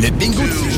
Le bingo.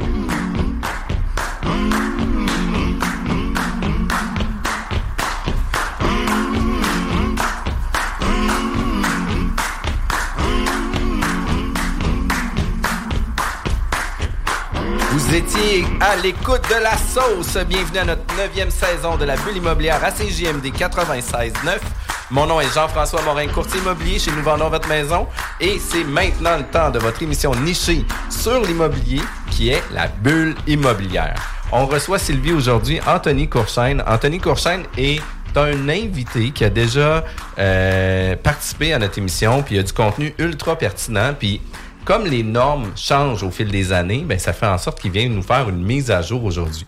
À l'écoute de la sauce. Bienvenue à notre neuvième saison de la bulle immobilière à CJMD 96.9. Mon nom est Jean-François Morin, courtier immobilier chez Nous Vendons Votre Maison. Et c'est maintenant le temps de votre émission nichée sur l'immobilier qui est la bulle immobilière. On reçoit Sylvie aujourd'hui, Anthony Courchaine. Anthony Courchaine est un invité qui a déjà euh, participé à notre émission, puis il a du contenu ultra pertinent, puis comme les normes changent au fil des années, ben ça fait en sorte qu'il vient nous faire une mise à jour aujourd'hui.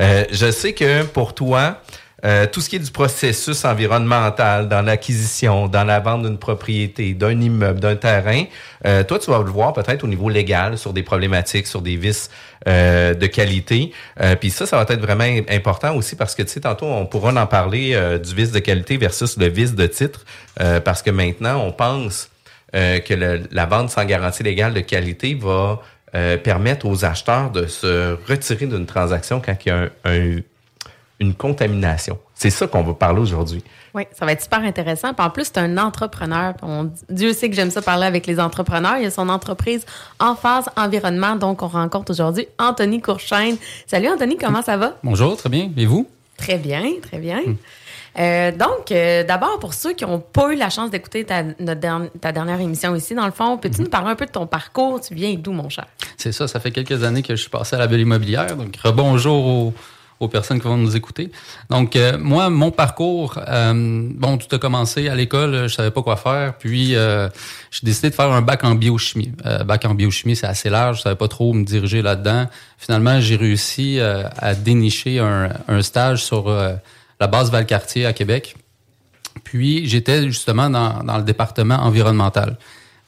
Euh, je sais que pour toi, euh, tout ce qui est du processus environnemental dans l'acquisition, dans la vente d'une propriété, d'un immeuble, d'un terrain, euh, toi, tu vas le voir peut-être au niveau légal sur des problématiques, sur des vices euh, de qualité. Euh, Puis ça, ça va être vraiment important aussi parce que, tu sais, tantôt, on pourra en parler euh, du vice de qualité versus le vice de titre euh, parce que maintenant, on pense euh, que le- la vente sans garantie légale de qualité va euh, permettre aux acheteurs de se retirer d'une transaction quand il y a un- un- une contamination. C'est ça qu'on va parler aujourd'hui. Oui, ça va être super intéressant. Puis en plus, c'est un entrepreneur. On- Dieu sait que j'aime ça parler avec les entrepreneurs. Il a son entreprise en phase environnement. Donc, on rencontre aujourd'hui Anthony Courchaine. Salut Anthony, comment ça va? Bonjour, très bien. Et vous? Très bien, très bien. Euh, donc, euh, d'abord, pour ceux qui n'ont pas eu la chance d'écouter ta, notre derni- ta dernière émission ici, dans le fond, peux-tu nous parler un peu de ton parcours? Tu viens d'où, mon cher? C'est ça, ça fait quelques années que je suis passé à la belle immobilière. Donc, rebonjour aux, aux personnes qui vont nous écouter. Donc, euh, moi, mon parcours, euh, bon, tout a commencé à l'école, je savais pas quoi faire. Puis, euh, j'ai décidé de faire un bac en biochimie. Bac en biochimie, c'est assez large, je savais pas trop me diriger là-dedans. Finalement, j'ai réussi à dénicher un, un stage sur la base Valcartier à Québec. Puis j'étais justement dans, dans le département environnemental.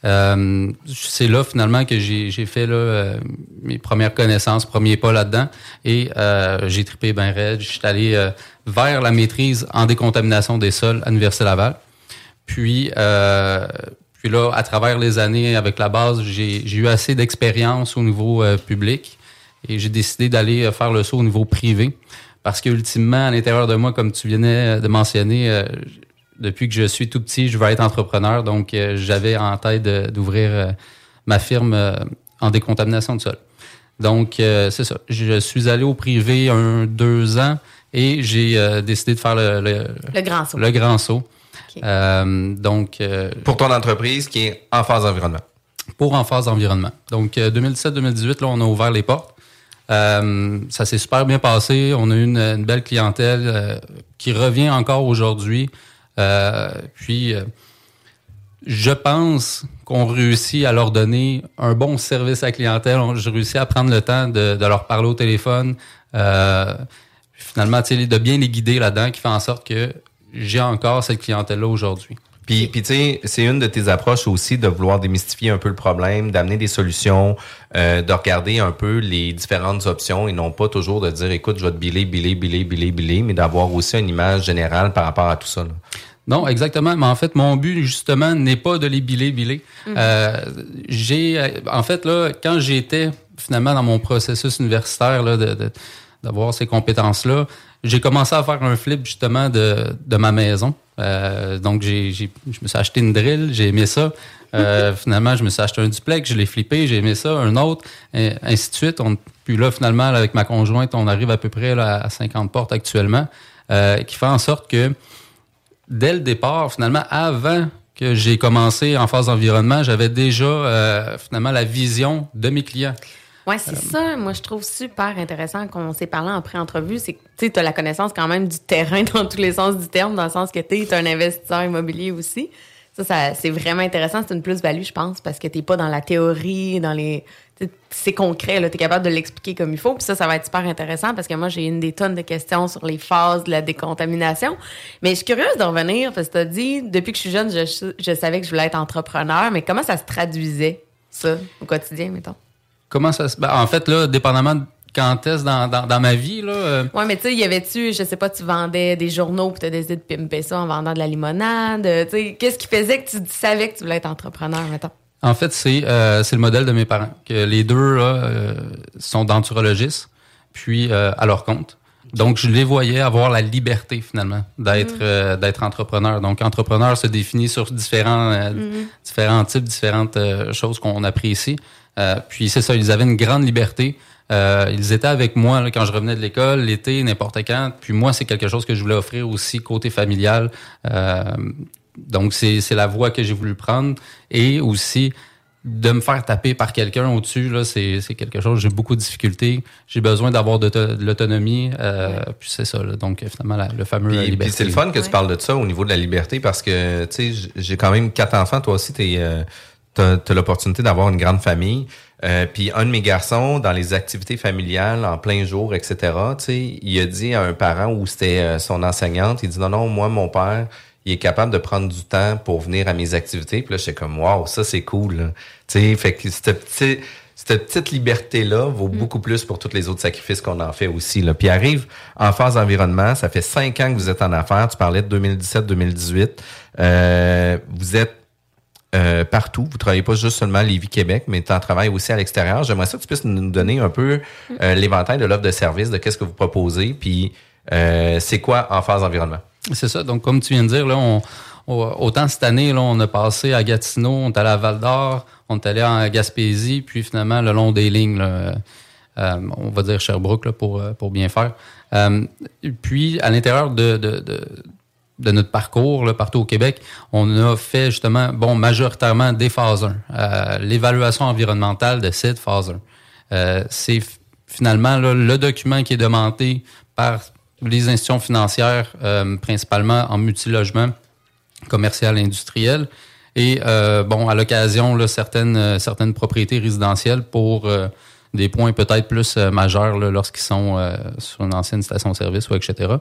Euh, c'est là finalement que j'ai fait là, euh, mes premières connaissances, premiers pas là-dedans. Et euh, j'ai trippé ben raide. Je suis allé euh, vers la maîtrise en décontamination des sols à l'Université Laval. Puis, euh, puis là, à travers les années avec la base, j'ai eu assez d'expérience au niveau public et j'ai décidé d'aller faire le saut au niveau privé. Parce que ultimement, à l'intérieur de moi, comme tu venais de mentionner, euh, depuis que je suis tout petit, je veux être entrepreneur. Donc, euh, j'avais en tête d'ouvrir euh, ma firme euh, en décontamination de sol. Donc, euh, c'est ça. Je suis allé au privé un, deux ans et j'ai euh, décidé de faire le, le, Le grand saut. le grand saut. Euh, donc, euh, Pour ton entreprise qui est en phase environnement. pour en phase environnement. Donc, euh, 2017-2018, là, on a ouvert les portes. Euh, ça s'est super bien passé. On a eu une, belle clientèle euh, qui revient encore aujourd'hui. Euh, puis, euh, je pense qu'on réussit à leur donner un bon service à la clientèle. On- J'ai réussi à prendre le temps de, de leur parler au téléphone. Euh, finalement, de bien les guider là-dedans, qui fait en sorte que j'ai encore cette clientèle-là aujourd'hui. Puis, puis tu sais, c'est une de tes approches aussi de vouloir démystifier un peu le problème, d'amener des solutions, euh, de regarder un peu les différentes options et non pas toujours de dire, écoute, je vais te biller, biller, biller, biller, biller, mais d'avoir aussi une image générale par rapport à tout ça. là. Non, exactement. Mais en fait, mon but, justement, n'est pas de les biler, biler. Euh, j'ai, euh, en fait, là, quand j'étais finalement dans mon processus universitaire, là, de- d'avoir ces compétences-là, j'ai commencé à faire un flip, justement, de, de ma maison. Euh, donc, j'ai, j'ai, je me suis acheté une drill, j'ai aimé ça. Euh, finalement, je me suis acheté un duplex, je l'ai flippé, j'ai aimé ça, un autre, et ainsi de suite. On, puis là, finalement, là, avec ma conjointe, on arrive à peu près là, à 50 portes actuellement, euh, qui fait en sorte que dès le départ, finalement, avant que j'ai commencé en phase d'environnement, j'avais déjà finalement la vision de mes clients. Ouais, c'est ça. Moi, je trouve super intéressant qu'on s'est parlé en pré-entrevue. C'est que tu as la connaissance quand même du terrain dans tous les sens du terme, dans le sens que tu es un investisseur immobilier aussi. Ça, ça c'est vraiment intéressant. C'est une plus-value, je pense, parce que tu pas dans la théorie, dans les. C'est concret, tu es capable de l'expliquer comme il faut. Puis ça, ça va être super intéressant parce que moi, j'ai une des tonnes de questions sur les phases de la décontamination. Mais je suis curieuse de revenir parce que tu as dit, depuis que je suis jeune, je, je savais que je voulais être entrepreneur, mais comment ça se traduisait, ça, au quotidien, mettons? Comment ça se. En fait, là, dépendamment de quand est-ce dans, dans, ma vie. Là. Euh, ouais, mais tu sais, y avait-tu, je sais pas, tu vendais des journaux puis tu as décidé de pimper ça en vendant de la limonade. Tu sais, qu'est-ce qui faisait que tu savais que tu voulais être entrepreneur, mettons? En fait, c'est euh, le modèle de mes parents. Que les deux là, euh, sont denturologistes, puis à leur compte. Donc, je les voyais avoir la liberté, finalement, d'être mm. d'être entrepreneur. Donc, entrepreneur se définit sur différents, mm. différents types, différentes choses qu'on apprécie. Puis, c'est ça, ils avaient une grande liberté euh, ils étaient avec moi quand je revenais de l'école, l'été, n'importe quand. Puis moi, c'est quelque chose que je voulais offrir aussi côté familial. Euh, donc, c'est la voie que j'ai voulu prendre. Et aussi, de me faire taper par quelqu'un au-dessus, là, c'est quelque chose, j'ai beaucoup de difficultés. J'ai besoin d'avoir de, l'autonomie. Euh, puis c'est ça, donc finalement, le fameux puis, liberté. Puis c'est le fun que tu parles de ça au niveau de la liberté parce que, tu sais, j'ai quand même quatre enfants. Toi aussi, tu as l'opportunité d'avoir une grande famille. Euh, puis un de mes garçons, dans les activités familiales, en plein jour, etc., il a dit à un parent où c'était euh, son enseignante, il dit non, non, moi, mon père, il est capable de prendre du temps pour venir à mes activités. Puis là, j'étais comme Wow, ça c'est cool. sais fait que cette petite, cette petite liberté-là vaut mm. beaucoup plus pour tous les autres sacrifices qu'on en fait aussi. Là. Puis arrive en phase environnement, ça fait cinq ans que vous êtes en affaires. Tu parlais de 2017-2018. Euh, vous êtes euh, partout. Vous travaillez pas juste seulement à Lévis-Québec, mais tu en travailles aussi à l'extérieur. J'aimerais ça que tu puisses nous donner un peu euh, l'éventail de l'offre de service, de qu'est-ce que vous proposez, puis euh, c'est quoi en phase environnement. C'est ça. Donc, comme tu viens de dire, là, on, autant cette année, là, on a passé à Gatineau, on est allé à Val-d'Or, on est allé en Gaspésie, puis finalement, le long des lignes, on va dire Sherbrooke là, pour, pour bien faire. puis, à l'intérieur de, de, de notre parcours là, partout au Québec, on a fait justement, bon, majoritairement des phases 1. Euh, l'évaluation environnementale de cette phase 1. Euh, c'est finalement le document qui est demandé par les institutions financières, euh, principalement en multilogement commercial et industriel. Et bon, à l'occasion, certaines, certaines propriétés résidentielles pour des points peut-être plus majeurs lorsqu'ils sont sur une ancienne station-service ou etc.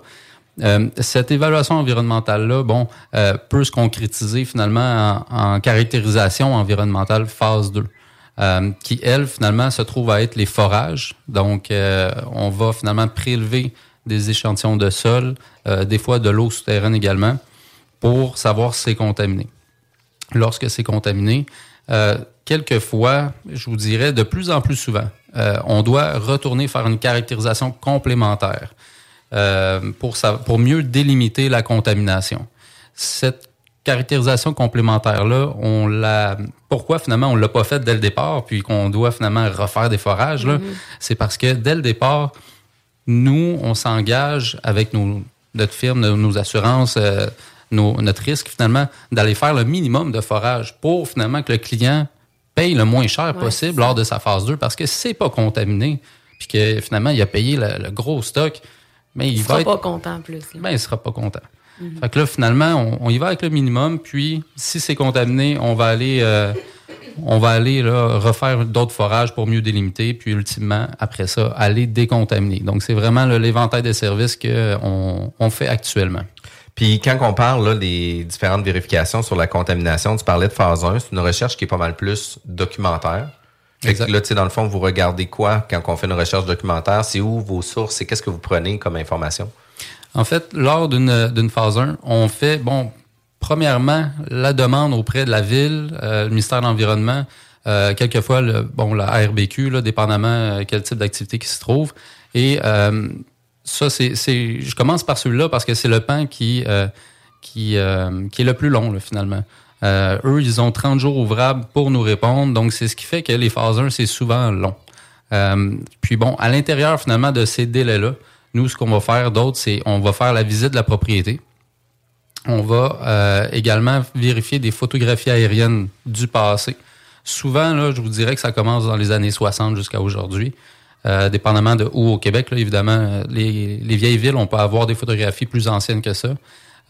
Euh, cette évaluation environnementale-là, bon, euh, peut se concrétiser finalement en, caractérisation environnementale phase 2. Euh, qui, elle, finalement, se trouve à être les forages. Donc, on va finalement prélever des échantillons de sol, des fois de l'eau souterraine également, pour savoir si c'est contaminé. Lorsque c'est contaminé, quelquefois, je vous dirais de plus en plus souvent, on doit retourner faire une caractérisation complémentaire. Euh, pour, pour mieux délimiter la contamination. Cette caractérisation complémentaire-là, on l'a. Pourquoi finalement on l'a pas faite dès le départ, puis qu'on doit finalement refaire des forages, mm-hmm. c'est parce que dès le départ, nous, on s'engage avec nos, notre firme, nos, assurances, euh, notre risque finalement, d'aller faire le minimum de forage pour finalement que le client paye le moins cher possible lors de sa phase 2 parce que c'est pas contaminé, puis que finalement il a payé le gros stock mais il, sera pas content plus. Ben, il sera pas content. Mhm. Fait que là, finalement, on, y va avec le minimum, puis si c'est contaminé, on va aller, euh, on va aller là, refaire d'autres forages pour mieux délimiter, puis ultimement, après ça, aller décontaminer. Donc, c'est vraiment l'éventail des services qu'on on fait actuellement. Puis quand on parle là, des différentes vérifications sur la contamination, tu parlais de phase 1, c'est une recherche qui est pas mal plus documentaire. Exact. Là, tu sais, dans le fond, vous regardez quoi quand on fait une recherche documentaire? C'est où vos sources et qu'est-ce que vous prenez comme information? En fait, lors d'une phase 1, on fait, bon, premièrement, la demande auprès de la ville, euh, le ministère de l'Environnement, euh, quelquefois, le, bon, la RBQ, là, dépendamment euh, quel type d'activité qui se trouve. Et euh, ça, c'est, je commence par celui-là parce que c'est le pan qui, qui, qui est le plus long, là, finalement. Euh, eux, ils ont 30 jours ouvrables pour nous répondre. Donc, c'est ce qui fait que les phases 1, c'est souvent long. Euh, puis bon, à l'intérieur finalement de ces délais-là, nous, ce qu'on va faire d'autre, c'est on va faire la visite de la propriété. On va euh, également vérifier des photographies aériennes du passé Souvent, là, je vous dirais que ça commence dans les années 60 jusqu'à aujourd'hui. Dépendamment de où au Québec, évidemment, les, les, vieilles villes, on peut avoir des photographies plus anciennes que ça.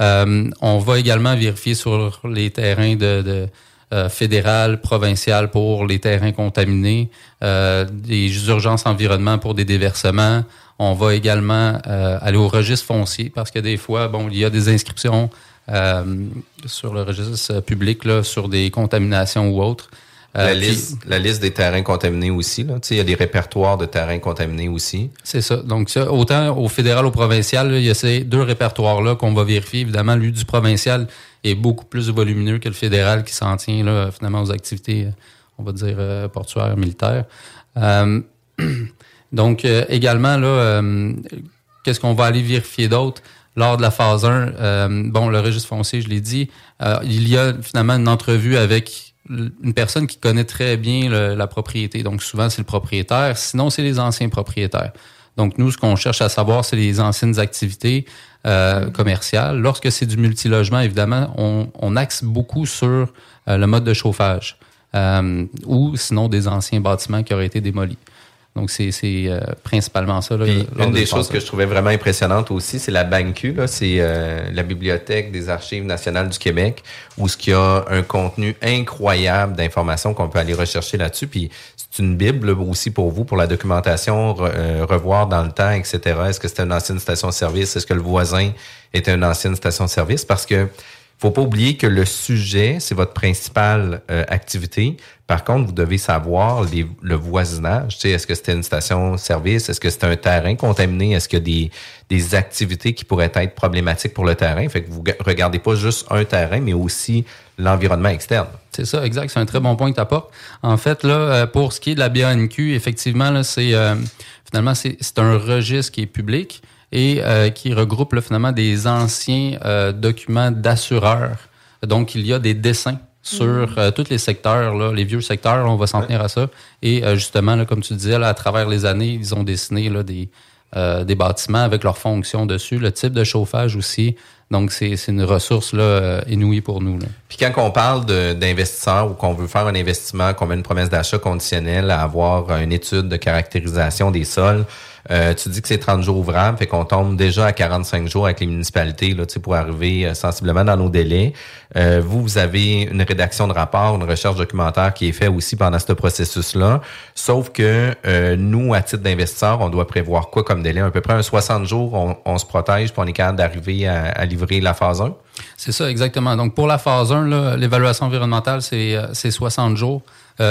Euh, on va également vérifier sur les terrains de, de euh, fédéral, provincial pour les terrains contaminés, euh, des urgences environnement pour des déversements. On va également euh, aller au registre foncier parce que des fois, bon, il y a des inscriptions euh, sur le registre public là, sur des contaminations ou autres. La, liste, la liste des terrains contaminés aussi. Là. Il y a des répertoires de terrains contaminés aussi. C'est ça. Donc, ça, autant au fédéral, au provincial, il y a ces deux répertoires-là qu'on va vérifier. Évidemment, lui du provincial est beaucoup plus volumineux que le fédéral qui s'en tient là, finalement aux activités, on va dire, euh, portuaires, militaires. Euh, donc, euh, également, là, qu'est-ce qu'on va aller vérifier d'autre? Lors de la phase 1, bon, le registre foncier, je l'ai dit, il y a finalement une entrevue avec une personne qui connaît très bien la propriété. Donc, souvent, c'est le propriétaire. Sinon, c'est les anciens propriétaires. Donc, nous, ce qu'on cherche à savoir, c'est les anciennes activités euh, commerciales. Lorsque c'est du multilogement, évidemment, on, on axe beaucoup sur euh, le mode de chauffage euh, ou sinon des anciens bâtiments qui auraient été démolis. Donc, c'est euh, principalement ça. Là, une des choses que je trouvais vraiment impressionnante aussi, c'est la BANQ, c'est euh, la Bibliothèque des Archives nationales du Québec, où ce qui a un contenu incroyable d'informations qu'on peut aller rechercher là-dessus. Puis c'est une Bible aussi pour vous, pour la documentation, euh, revoir dans le temps, etc. Est-ce que c'était une ancienne station-service? Est-ce que le voisin était une ancienne station-service? Parce que faut pas oublier que le sujet, c'est votre principale euh, activité. Par contre, vous devez savoir les, le voisinage. Est-ce que c'était une station-service? Est-ce que c'était un terrain contaminé? Est-ce qu'il y a des, des activités qui pourraient être problématiques pour le terrain? Fait que vous regardez pas juste un terrain, mais aussi l'environnement externe. C'est ça, exact. C'est un très bon point que tu apportes. En fait, là, euh, pour ce qui est de la BANQ, effectivement, là, c'est euh, finalement c'est un registre qui est public et euh, qui regroupe là, finalement des anciens euh, documents d'assureurs. Donc, il y a des dessins sur mm. euh, tous les secteurs, là, les vieux secteurs, on va s'en tenir à ça. Et justement, là, comme tu disais, là, à travers les années, ils ont dessiné là, des, des bâtiments avec leurs fonctions dessus, le type de chauffage aussi. Donc, c'est une ressource là, inouïe pour nous. Là. Puis quand on parle d'investisseurs ou qu'on veut faire un investissement, qu'on met une promesse d'achat conditionnelle à avoir une étude de caractérisation des sols, euh, tu dis que c'est 30 jours ouvrables, fait qu'on tombe déjà à 45 jours avec les municipalités là, pour arriver euh, sensiblement dans nos délais. Euh, vous, vous avez une rédaction de rapport, une recherche documentaire qui est faite aussi pendant ce processus-là. Sauf que nous, à titre d'investisseur, on doit prévoir quoi comme délai? À peu près un 60 jours, on, se protège pour on est capable d'arriver à, à, livrer la phase 1? C'est ça, exactement. Donc, pour la phase 1, l'évaluation environnementale, c'est 60 jours.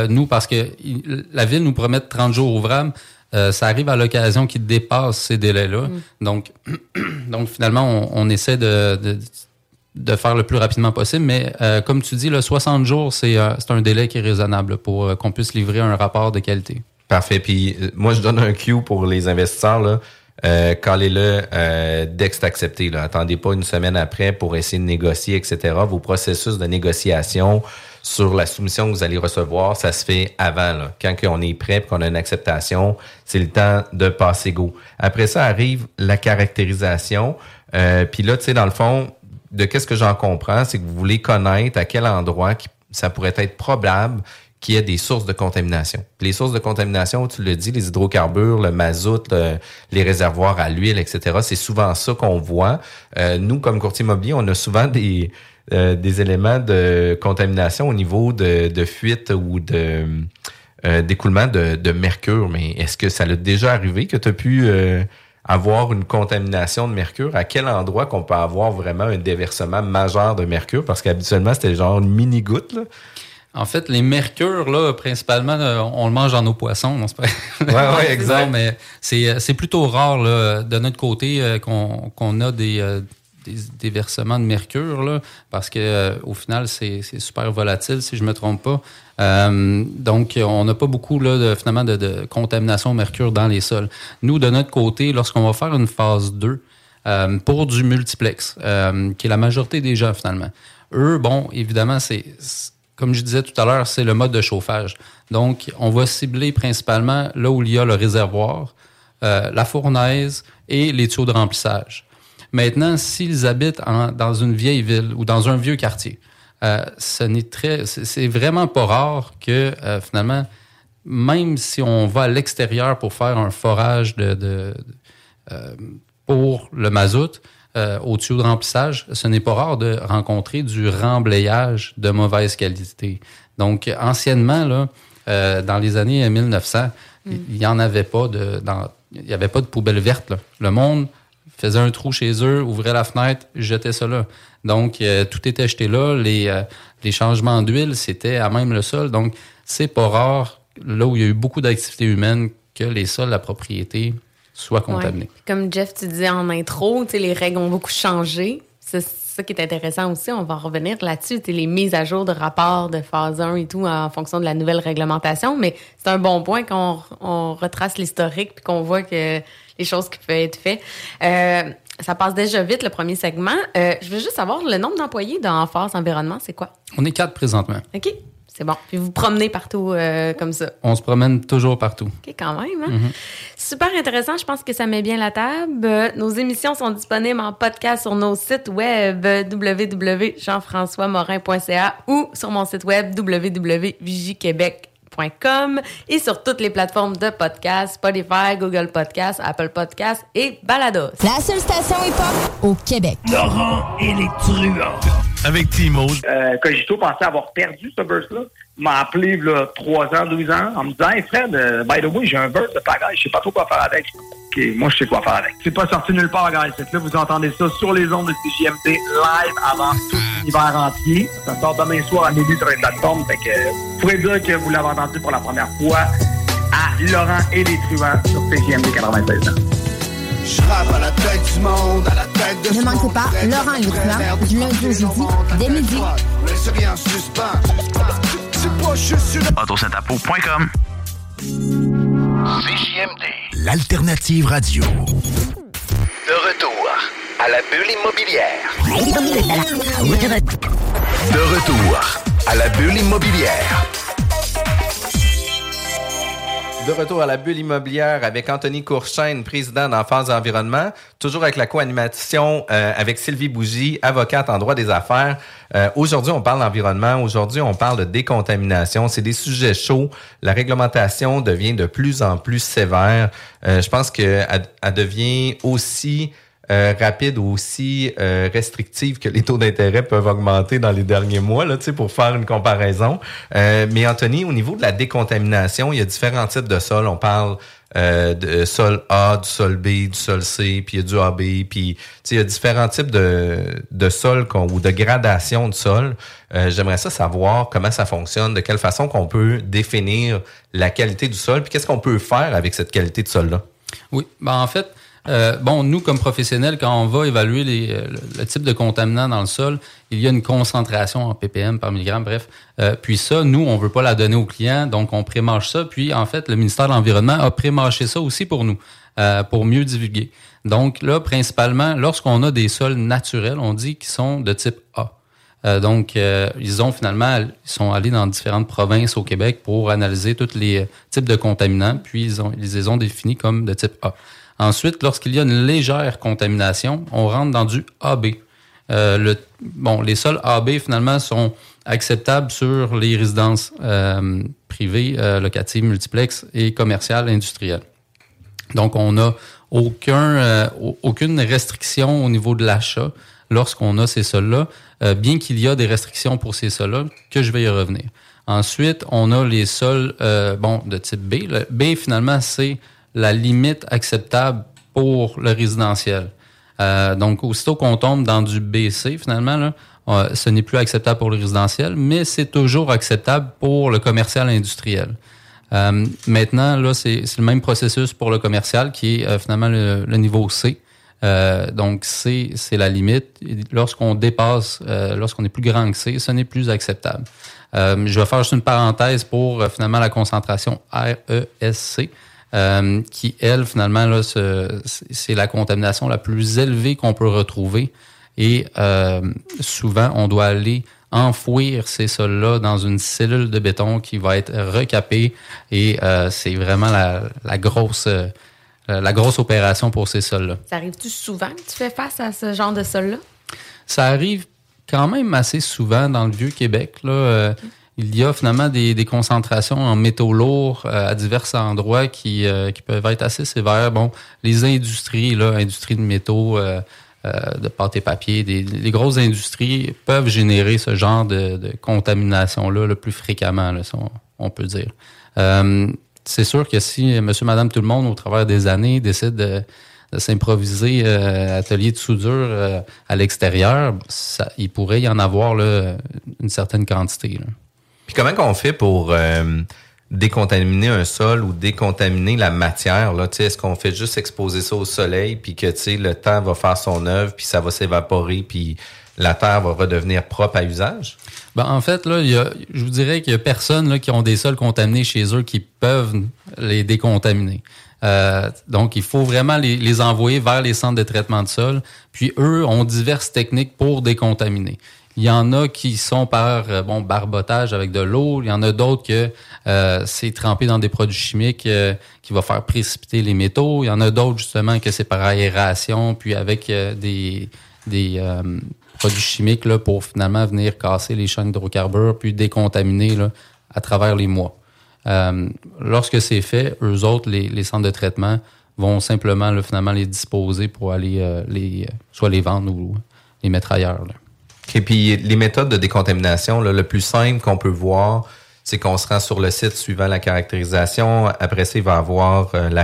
nous, parce que la ville nous promet 30 jours ouvrables, euh, ça arrive à l'occasion qu'il dépasse ces délais-là. Mm. Donc, donc, finalement, on, essaie de, de, faire le plus rapidement possible. Mais euh, comme tu dis, le 60 jours, euh, c'est un délai qui est raisonnable pour qu'on puisse livrer un rapport de qualité. Parfait. Puis moi, je donne un cue pour les investisseurs. Là. Euh, Callez-le dès que c'est accepté. Là. Attendez pas une semaine après pour essayer de négocier, etc. Vos processus de négociation, sur la soumission que vous allez recevoir, ça se fait avant. Là. Quand on est prêt qu'on a une acceptation, c'est le temps de passer go. Après ça arrive la caractérisation. Euh, puis là, tu sais, dans le fond, de qu'est-ce que j'en comprends, c'est que vous voulez connaître à quel endroit ça pourrait être probable qu'il y ait des sources de contamination. les sources de contamination, tu le dis, les hydrocarbures, le mazout, les réservoirs à l'huile, etc., c'est souvent ça qu'on voit. Euh, nous, comme courtier immobilier, on a souvent des, euh, des éléments de contamination au niveau de, de fuite ou de euh, d'écoulement de, de, mercure. Mais est-ce que ça l'a déjà arrivé que tu as pu euh, avoir une contamination de mercure? À quel endroit qu'on peut avoir vraiment un déversement majeur de mercure? Parce qu'habituellement, c'était genre une mini-goutte. En fait, les mercures, là, principalement, on le mange dans nos poissons. Non, pas... ouais, ouais, exact. mais c'est plutôt rare, là, de notre côté, qu'on qu'on a des des déversements de mercure, là, parce que euh, au final, c'est super volatile, si je me trompe pas. Euh, donc, on n'a pas beaucoup là, de, finalement de, contamination au mercure dans les sols. Nous, de notre côté, lorsqu'on va faire une phase 2 euh, pour du multiplex, qui est la majorité des gens finalement, eux, bon, évidemment, c'est comme je disais tout à l'heure, c'est le mode de chauffage. Donc, on va cibler principalement là où il y a le réservoir, la fournaise et les tuyaux de remplissage. Maintenant, s'ils habitent dans une vieille ville ou dans un vieux quartier, ce n'est très, c'est vraiment pas rare que finalement, même si on va à l'extérieur pour faire un forage de, pour le mazout, au tuyau de remplissage, ce n'est pas rare de rencontrer du remblayage de mauvaise qualité. Donc, anciennement, là, dans les années 1900, il n'y en avait pas de, dans, il avait pas de poubelle verte. Le monde faisait un trou chez eux, ouvrait la fenêtre, jetait ça là. Donc, euh, tout était jeté là. Les, euh, les changements d'huile, c'était à même le sol. Donc, c'est pas rare, là où il y a eu beaucoup d'activités humaines, que les sols, la propriété, soient contaminés. Comme Jeff, tu disais en intro, les règles ont beaucoup changé. C'est ça qui est intéressant aussi. On va revenir là-dessus. Les mises à jour de rapports de phase 1 et tout en fonction de la nouvelle réglementation. Mais c'est un bon point qu'on retrace l'historique puis qu'on voit que les choses qui peuvent être faites. Euh, ça passe déjà vite, le premier segment. Euh, je veux juste savoir le nombre d'employés dans Force Environnement, c'est quoi? On est quatre présentement. OK. C'est bon. Puis vous promenez partout euh, comme ça. On se promène toujours partout. OK, quand même. Hein? Mm-hmm. Super intéressant. Je pense que ça met bien la table. Nos émissions sont disponibles en podcast sur nos sites web www.jean-françois-morin.ca ou sur mon site web www.vigiquebec.com et sur toutes les plateformes de podcast, Spotify, Google Podcast, Apple Podcast et Balados. La seule station hip-hop au Québec. Laurent et les truands. Avec Timo. Euh, Cogito pensait avoir perdu ce burst-là. m'a appelé là, 3 ans, 12 ans en me disant Hey Fred, euh, by the way, j'ai un burst de pagaille, je sais pas trop quoi faire avec. OK, moi je sais quoi faire avec. C'est pas sorti nulle part, guys. Là, vous entendez ça sur les ondes de CGMT live avant tout l'hiver entier. Ça sort demain soir à midi sur les plateformes. Fait que vous pourrez dire que vous l'avez entendu pour la première fois à Laurent et les truands sur CGMT 96 ans. Je à la tête du monde, à la tête de Ne manquez pas Laurent truands du lundi au jeudi, dès midi. Laisse rien en suspens. C'est pas juste une... Autosentapo.com CJMD, l'alternative radio. De retour à la bulle immobilière. De retour à la bulle immobilière. De retour à la bulle immobilière avec Anthony Courchaine, président d'Enfance Environnement. Toujours avec la co-animation euh, avec Sylvie Bougie, avocate en droit des affaires. Euh, aujourd'hui, on parle d'environnement. Aujourd'hui, on parle de décontamination. C'est des sujets chauds. La réglementation devient de plus en plus sévère. Euh, je pense qu'elle devient aussi euh, rapide aussi euh, restrictive que les taux d'intérêt peuvent augmenter dans les derniers mois, là, pour faire une comparaison. Euh, mais Anthony, au niveau de la décontamination, il y a différents types de sols. On parle de sol A, du sol B, du sol C, puis il y a du AB, puis il y a différents types de, de sols ou de gradation de sol. J'aimerais ça savoir comment ça fonctionne, de quelle façon qu'on peut définir la qualité du sol, puis qu'est-ce qu'on peut faire avec cette qualité de sol-là? Oui, ben en fait, euh, bon, nous, comme professionnels, quand on va évaluer les, euh, le, type de contaminant dans le sol, il y a une concentration en ppm par milligramme, bref. Euh, puis ça, nous, on veut pas la donner aux clients, donc on prémâche ça. Puis, en fait, le ministère de l'Environnement a prémâché ça aussi pour nous, pour mieux divulguer. Donc là, principalement, lorsqu'on a des sols naturels, on dit qu'ils sont de type A. donc, ils ont finalement, ils sont allés dans différentes provinces au Québec pour analyser tous les types de contaminants, puis ils, ils les ont définis comme de type A. Ensuite, lorsqu'il y a une légère contamination, on rentre dans du AB. Euh, bon, les sols AB, finalement, sont acceptables sur les résidences euh, privées, euh, locatives, multiplex et commerciales, industrielles. Donc, on n'a aucun, aucune restriction au niveau de l'achat lorsqu'on a ces sols-là, bien qu'il y a des restrictions pour ces sols-là, que je vais y revenir. Ensuite, on a les sols bon, de type B. Le B, finalement, c'est la limite acceptable pour le résidentiel. Euh, donc, aussitôt qu'on tombe dans du BC, finalement, euh, ce n'est plus acceptable pour le résidentiel, mais c'est toujours acceptable pour le commercial industriel. Euh, maintenant, là, c'est le même processus pour le commercial qui est finalement le, niveau C. donc, C, c'est la limite. Lorsqu'on dépasse, lorsqu'on est plus grand que C, ce n'est plus acceptable. je vais faire juste une parenthèse pour finalement la concentration RESC. Euh, qui, elle, finalement, là, c'est la contamination la plus élevée qu'on peut retrouver. Et euh, souvent, on doit aller enfouir ces sols-là dans une cellule de béton qui va être recapée. Et euh, c'est vraiment la, la grosse la grosse opération pour ces sols-là. Ça arrive-tu souvent que tu fais face à ce genre de sol-là? Ça arrive quand même assez souvent dans le Vieux-Québec. Là, il y a finalement des, concentrations en métaux lourds euh, à divers endroits qui, euh, qui peuvent être assez sévères. Bon, les industries, là, industries de métaux, euh, de pâte et papier, des, les grosses industries peuvent générer ce genre de, contamination-là le plus fréquemment, on, peut dire. c'est sûr que si monsieur, madame, tout le monde, au travers des années, décide de, s'improviser atelier de soudure à l'extérieur, il pourrait y en avoir là, une certaine quantité. Puis comment qu'on fait pour euh, décontaminer un sol ou décontaminer la matière? Là? Est-ce qu'on fait juste exposer ça au soleil, puis que le temps va faire son œuvre, puis ça va s'évaporer, puis la terre va redevenir propre à usage? Ben, en fait, là, y a, je vous dirais qu'il y a personne là, qui ont des sols contaminés chez eux qui peuvent les décontaminer. Euh, donc, il faut vraiment les, les, envoyer vers les centres de traitement de sol. Puis, eux ont diverses techniques pour décontaminer. Il y en a qui sont par euh, bon barbotage avec de l'eau. Il y en a d'autres que euh, c'est trempé dans des produits chimiques euh, qui va faire précipiter les métaux. Il y en a d'autres justement que c'est par aération, puis avec des, des produits chimiques là, pour finalement venir casser les chaînes d'hydrocarbures, puis décontaminer là, à travers les mois. lorsque c'est fait, eux autres, les, les, centres de traitement, vont simplement là, finalement les disposer pour aller les soit les vendre ou les mettre ailleurs. Là. Et puis les méthodes de décontamination, le plus simple qu'on peut voir, c'est qu'on se rend sur le site suivant la caractérisation. Après ça, il va avoir euh, la,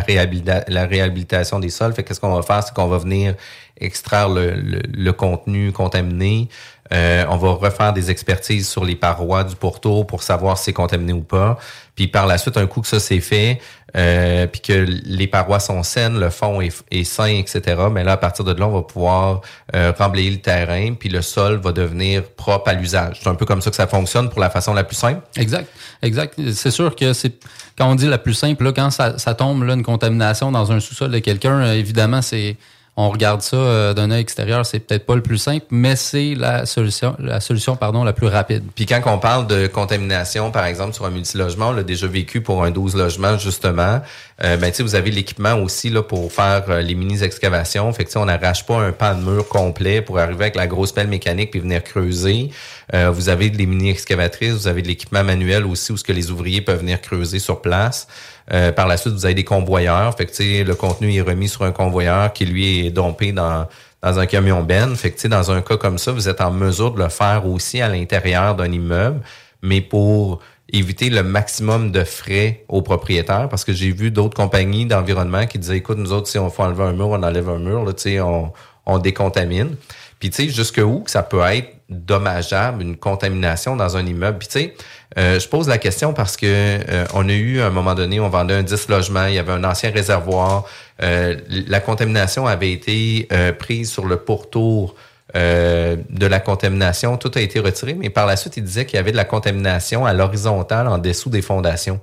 réhabilitation des sols. Fait qu'est-ce qu'on va faire, c'est qu'on va venir extraire le, contenu contaminé. Euh, on va refaire des expertises sur les parois du pourtour pour savoir si c'est contaminé ou pas. Puis par la suite, un coup que ça c'est fait, euh, puis que les parois sont saines, le fond est, sain, etc. Mais là, à partir de là, on va pouvoir euh, remblayer le terrain, puis le sol va devenir propre à l'usage. C'est un peu comme ça que ça fonctionne pour la façon la plus simple. Exact, exact. C'est sûr que c'est quand on dit la plus simple, quand ça, ça tombe là, une contamination dans un sous-sol de quelqu'un, euh, évidemment, c'est on regarde ça euh, d'un œil extérieur, c'est peut-être pas le plus simple, mais c'est la solution, la solution pardon, la plus rapide. Puis quand on parle de contamination, par exemple, sur un multilogement, on l'a déjà vécu pour un 12 logements, justement, euh, ben, vous avez l'équipement aussi là, pour faire euh, les mini-excavations. Fait on n'arrache pas un pan de mur complet pour arriver avec la grosse pelle mécanique puis venir creuser. Euh, vous avez des mini-excavatrices, vous avez de l'équipement manuel aussi où ce que les ouvriers peuvent venir creuser sur place. Euh, par la suite, vous avez des convoyeurs. Fait que, le contenu est remis sur un convoyeur qui, lui, est dompé dans, dans un camion ben. Fait que, dans un cas comme ça, vous êtes en mesure de le faire aussi à l'intérieur d'un immeuble, mais pour éviter le maximum de frais aux propriétaires parce que j'ai vu d'autres compagnies d'environnement qui disaient écoute nous autres si on faut enlever un mur on enlève un mur là tu sais on, on décontamine puis tu sais jusque où ça peut être dommageable une contamination dans un immeuble? Puis tu sais euh, je pose la question parce que euh, on a eu à un moment donné, on vendait un 10 logements, il y avait un ancien réservoir. Euh, la contamination avait été prise sur le pourtour de la contamination. Tout a été retiré, mais par la suite, il disait qu'il y avait de la contamination à l'horizontale en dessous des fondations.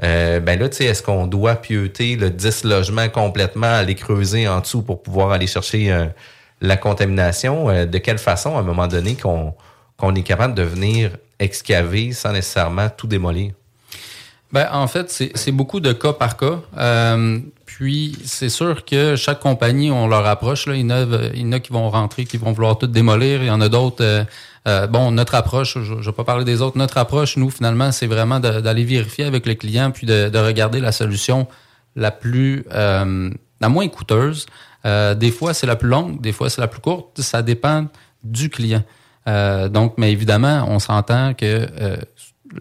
ben là, tu sais, est-ce qu'on doit pieuter le 10 logements complètement, aller creuser en dessous pour pouvoir aller chercher la contamination? de quelle façon, à un moment donné, qu'on qu'on est capable de venir excaver sans nécessairement tout démolir? Ben, en fait, c'est beaucoup de cas par cas. Euh, puis, c'est sûr que chaque compagnie, on leur approche. Là. Il, y en a, il y en a qui vont rentrer, qui vont vouloir tout démolir. Il y en a d'autres... Euh, euh, bon, notre approche, je ne vais pas parler des autres, notre approche, nous, finalement, c'est vraiment d'aller vérifier avec le client puis de, de, regarder la solution la plus... la moins coûteuse. Des fois, c'est la plus longue, des fois, c'est la plus courte. Ça dépend du client. Euh, donc, mais évidemment, on s'entend que euh,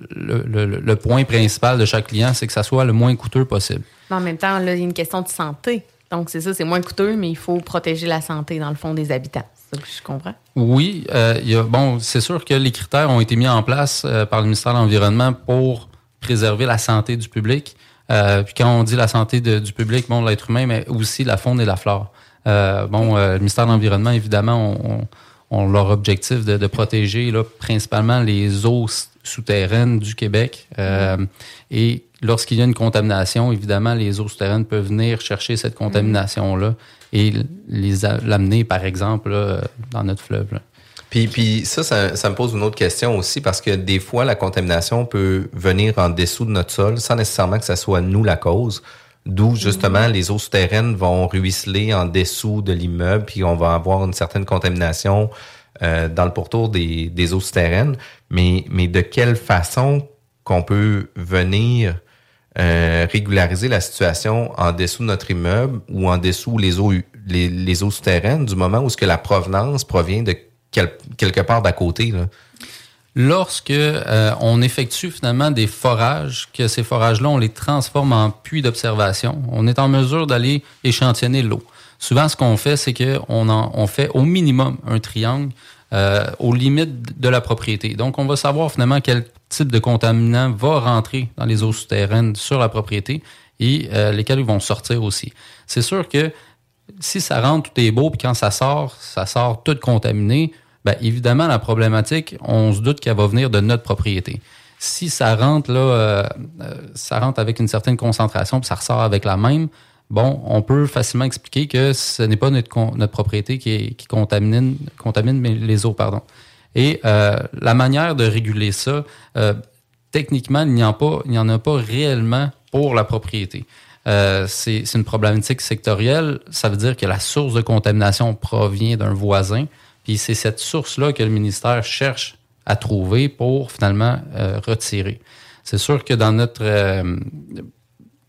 le, point principal de chaque client, c'est que ça soit le moins coûteux possible. en même temps, là, il y a une question de santé. Donc, c'est ça, c'est moins coûteux, mais il faut protéger la santé, dans le fond, des habitants. Ça que je comprends? Oui. Euh, y a, bon, c'est sûr que les critères ont été mis en place par le ministère de l'Environnement pour préserver la santé du public. Puis quand on dit la santé du public, bon, l'être humain, mais aussi la faune et la flore. bon, le ministère de l'Environnement, évidemment, on ont leur objectif de, de protéger là, principalement les eaux souterraines du Québec. Euh, et lorsqu'il y a une contamination, évidemment, les eaux souterraines peuvent venir chercher cette contamination-là et les l'amener, par exemple, dans notre fleuve. Puis, puis ça, ça, ça, me pose une autre question aussi, parce que des fois, la contamination peut venir en dessous de notre sol sans nécessairement que ça soit nous la cause. D'où justement les eaux souterraines vont ruisseler en dessous de l'immeuble, puis on va avoir une certaine contamination euh, dans le pourtour des, des eaux souterraines, mais, mais de quelle façon qu'on peut venir euh, régulariser la situation en dessous de notre immeuble ou en dessous les eaux les, les eaux souterraines du moment où ce que la provenance provient de quelque part d'à côté là. Lorsque euh, on effectue finalement des forages, que ces forages-là, on les transforme en puits d'observation, on est en mesure d'aller échantillonner l'eau. Souvent, ce qu'on fait, c'est qu'on on fait au minimum un triangle euh, aux limites de la propriété. Donc, on va savoir finalement quel type de contaminant va rentrer dans les eaux souterraines sur la propriété et euh, lesquels vont sortir aussi. C'est sûr que si ça rentre, tout est beau, puis quand ça sort, ça sort tout contaminé, bien, évidemment, la problématique, on se doute qu'elle va venir de notre propriété. Si ça rentre là, euh, euh, ça avec une certaine concentration, puis ça ressort avec la même, bon, on peut facilement expliquer que ce n'est pas notre, notre propriété qui, contamine, contamine les eaux, pardon. Et euh, la manière de réguler ça, techniquement, il n'y en, en a pas réellement pour la propriété. C'est une problématique sectorielle. Ça veut dire que la source de contamination provient d'un voisin. Puis c'est cette source-là que le ministère cherche à trouver pour finalement retirer. C'est sûr que dans notre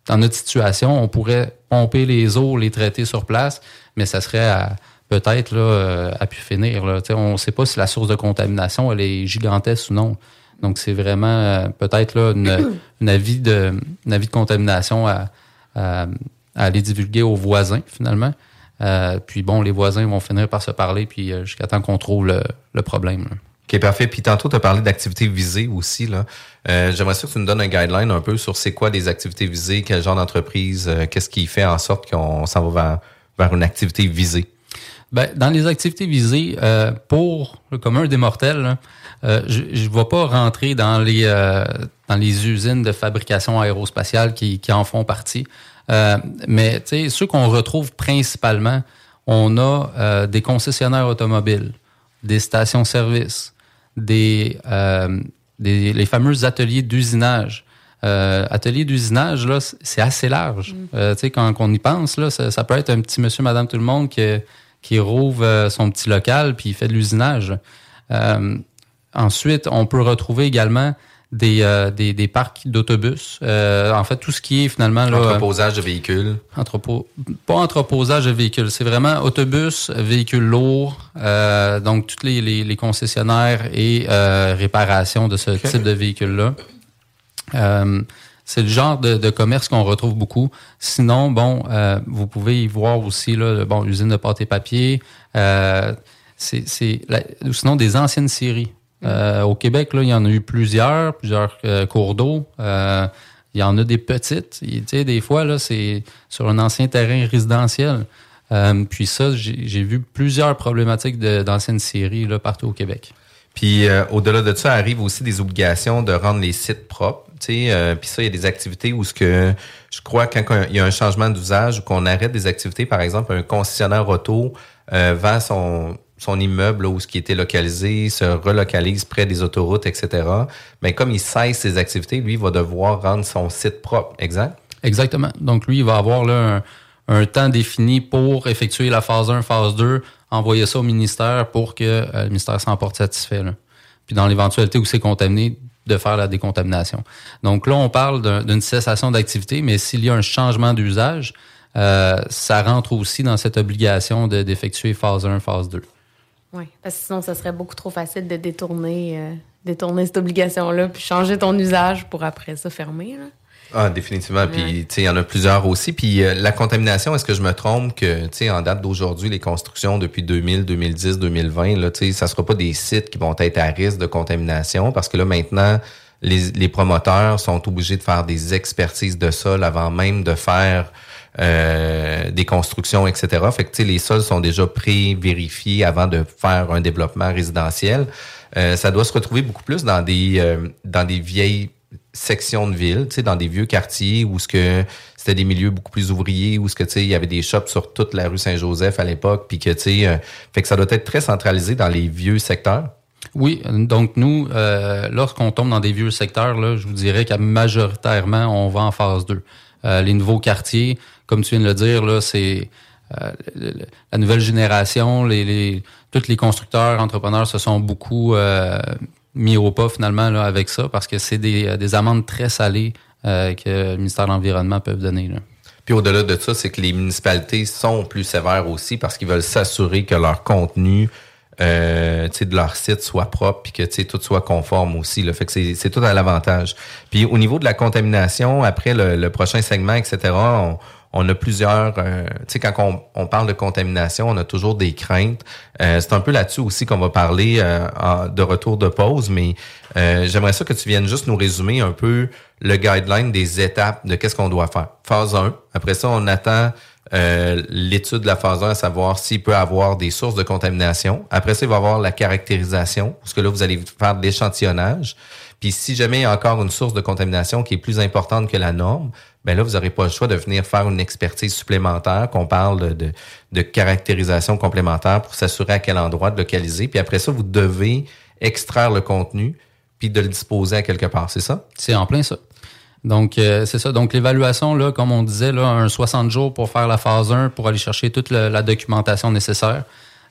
dans notre situation, on pourrait pomper les eaux, les traiter sur place, mais ça serait à, peut-être là, euh, a pu finir. Là. On ne sait pas si la source de contamination elle est gigantesque ou non. Donc, c'est vraiment euh, peut-être là une, avis de, avis de contamination à, à, aller divulguer aux voisins, finalement. Euh, puis bon, les voisins vont finir par se parler, puis jusqu'à temps qu'on trouve le, le problème. OK, parfait. Puis tantôt, tu as parlé d'activités visées aussi. là. J'aimerais sûr que tu nous donnes un guideline un peu sur c'est quoi des activités visées, quel genre d'entreprise, qu'est-ce qui fait en sorte qu'on s'en va vers, vers une activité visée? Ben, dans les activités visées, euh, pour le commun des mortels, euh, je ne vais pas rentrer dans les euh, dans les usines de fabrication aérospatiale qui, qui en font partie. Euh, mais ceux qu'on retrouve principalement, on a des concessionnaires automobiles, des stations-service, des, des les fameux ateliers d'usinage. atelier d'usinage, là, c'est assez large. Mm. tu sais, quand, on y pense, là, ça, ça, peut être un petit monsieur, madame, tout le monde qui qui rouvre euh, son petit local puis il fait de l'usinage. Euh, ensuite, on peut retrouver également des, euh, des, des, parcs d'autobus. en fait, tout ce qui est finalement... Là, entreposage de véhicules. Entrepôt, pas entreposage de véhicules, c'est vraiment autobus, véhicules lourds, donc tous les, les, les, concessionnaires et réparation de ce type de véhicules-là. C'est le genre de, commerce qu'on retrouve beaucoup. Sinon, bon, euh, vous pouvez y voir aussi là, bon, usine de pâte et papier. Euh, c'est, sinon des anciennes séries. Euh, au Québec, il y en a eu plusieurs, plusieurs cours d'eau. il y en a des petites. Des fois, c'est sur un ancien terrain résidentiel. puis ça, j'ai, vu plusieurs problématiques d'anciennes séries partout au Québec. Puis au-delà de ça, arrivent aussi des obligations de rendre les sites propres. Euh, puis ça, il y a des activités où ce que je crois quand il y a un changement d'usage ou qu'on arrête des activités, par exemple, un concessionnaire auto euh, vend son son immeuble où ce qui était localisé se relocalise près des autoroutes, etc. Mais comme il cesse ses activités, lui, il va devoir rendre son site propre, exact? Exactement. Donc lui, il va avoir là un, temps défini pour effectuer la phase 1, phase 2, envoyer ça au ministère pour que euh, le ministère s'en porte satisfait. Puis dans l'éventualité où c'est contaminé, de faire la décontamination. Donc là, on parle d'une cessation d'activité, mais s'il y a un changement d'usage, euh, ça rentre aussi dans cette obligation d'effectuer phase 1, phase 2. Oui, parce que sinon, ça serait beaucoup trop facile de détourner, euh, détourner cette obligation-là, puis changer ton usage pour après ça fermer. Là. Ah, définitivement. Puis, tu sais, il y en a plusieurs aussi. Puis, euh, la contamination, est-ce que je me trompe que, tu sais, en date d'aujourd'hui, les constructions depuis 2000, 2010, 2020, là, tu sais, ça sera pas des sites qui vont être à risque de contamination? Parce que là, maintenant, les, les promoteurs sont obligés de faire des expertises de sol avant même de faire euh, des constructions, etc. Fait que, les sols sont déjà pré-vérifiés avant de faire un développement résidentiel. Euh, ça doit se retrouver beaucoup plus dans des, dans des vieilles sections de ville, dans des vieux quartiers où ce que c'était des milieux beaucoup plus ouvriers, où ce que il y avait des shops sur toute la rue Saint-Joseph à l'époque, puis que euh, fait que ça doit être très centralisé dans les vieux secteurs. Oui, donc nous, euh, lorsqu'on tombe dans des vieux secteurs, là, je vous dirais qu'à majoritairement, on va en phase 2. Euh, les nouveaux quartiers, comme tu viens de le dire, là, c'est la nouvelle génération, les, les, tous les constructeurs, entrepreneurs se sont beaucoup mis au pas finalement là, avec ça parce que c'est des, des amendes très salées que le ministère de l'Environnement peut donner. Là. Puis au-delà de ça, c'est que les municipalités sont plus sévères aussi parce qu'ils veulent s'assurer que leur contenu euh, de leur site soit propre puis que tout soit conforme aussi. Là. Fait que c'est tout à l'avantage. Puis au niveau de la contamination, après le, prochain segment, etc., on, on a plusieurs... Euh, tu sais, quand on, parle de contamination, on a toujours des craintes. Euh, c'est un peu là-dessus aussi qu'on va parler euh, de retour de pause, mais j'aimerais ça que tu viennes juste nous résumer un peu le guideline des étapes de qu'est-ce qu'on doit faire. Phase 1. Après ça, on attend euh, l'étude de la phase 1 à savoir s'il peut avoir des sources de contamination. Après ça, il va y avoir la caractérisation, parce que là, vous allez faire de l'échantillonnage. Puis si jamais il y a encore une source de contamination qui est plus importante que la norme, ben là, vous n'aurez pas le choix de venir faire une expertise supplémentaire, qu'on parle de, de, caractérisation complémentaire pour s'assurer à quel endroit de localiser. Puis après ça, vous devez extraire le contenu puis de le disposer à quelque part, c'est ça? C'est en plein ça. Donc, euh, c'est ça. Donc, l'évaluation, là, comme on disait, là, un 60 jours pour faire la phase 1, pour aller chercher toute la documentation nécessaire.